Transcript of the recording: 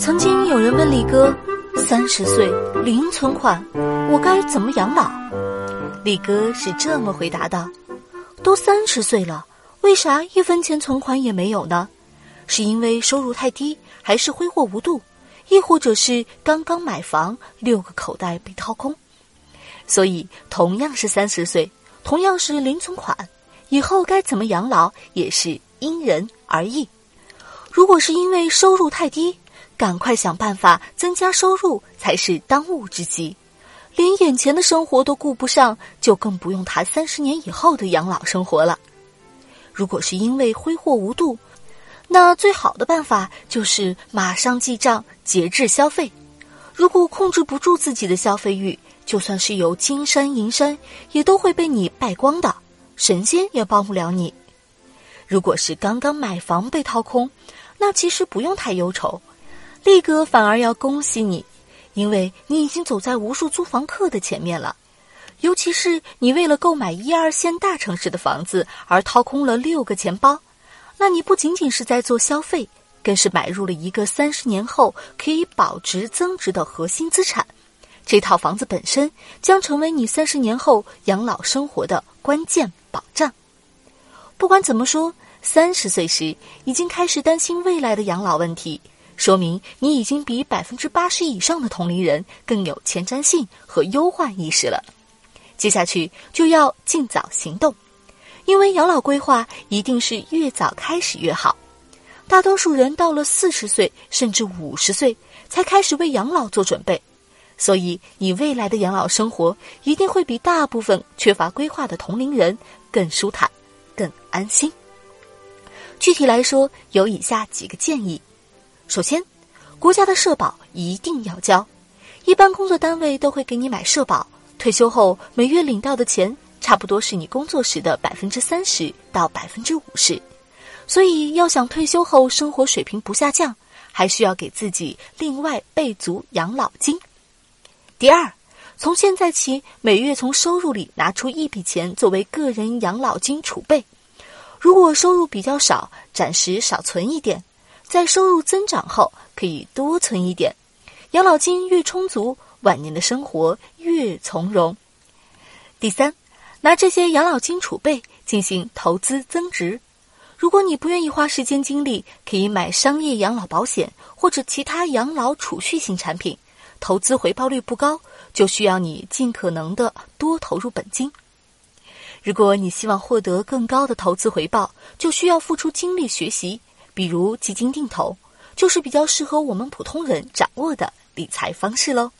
曾经有人问李哥，三十岁零存款，我该怎么养老？李哥是这么回答的：都三十岁了，为啥一分钱存款也没有呢？是因为收入太低，还是挥霍无度，亦或者是刚刚买房，六个口袋被掏空？所以，同样是三十岁，同样是零存款，以后该怎么养老也是因人而异。如果是因为收入太低，赶快想办法增加收入才是当务之急。连眼前的生活都顾不上，就更不用谈三十年以后的养老生活了。如果是因为挥霍无度，那最好的办法就是马上记账，节制消费。如果控制不住自己的消费欲，就算是有金山银山，也都会被你败光的，神仙也帮不了你。如果是刚刚买房被掏空，那其实不用太忧愁，力哥反而要恭喜你，因为你已经走在无数租房客的前面了。尤其是你为了购买一二线大城市的房子而掏空了六个钱包，那你不仅仅是在做消费，更是买入了一个三十年后可以保值增值的核心资产。这套房子本身将成为你三十年后养老生活的关键保障。不管怎么说，三十岁时已经开始担心未来的养老问题，说明你已经比百分之八十以上的同龄人更有前瞻性和忧患意识了。接下去就要尽早行动，因为养老规划一定是越早开始越好。大多数人到了四十岁甚至五十岁才开始为养老做准备，所以你未来的养老生活一定会比大部分缺乏规划的同龄人更舒坦。更安心。具体来说，有以下几个建议：首先，国家的社保一定要交。一般工作单位都会给你买社保，退休后每月领到的钱，差不多是你工作时的百分之三十到百分之五十。所以，要想退休后生活水平不下降，还需要给自己另外备足养老金。第二。从现在起，每月从收入里拿出一笔钱作为个人养老金储备。如果收入比较少，暂时少存一点；在收入增长后，可以多存一点。养老金越充足，晚年的生活越从容。第三，拿这些养老金储备进行投资增值。如果你不愿意花时间精力，可以买商业养老保险或者其他养老储蓄型产品。投资回报率不高，就需要你尽可能的多投入本金。如果你希望获得更高的投资回报，就需要付出精力学习，比如基金定投，就是比较适合我们普通人掌握的理财方式喽。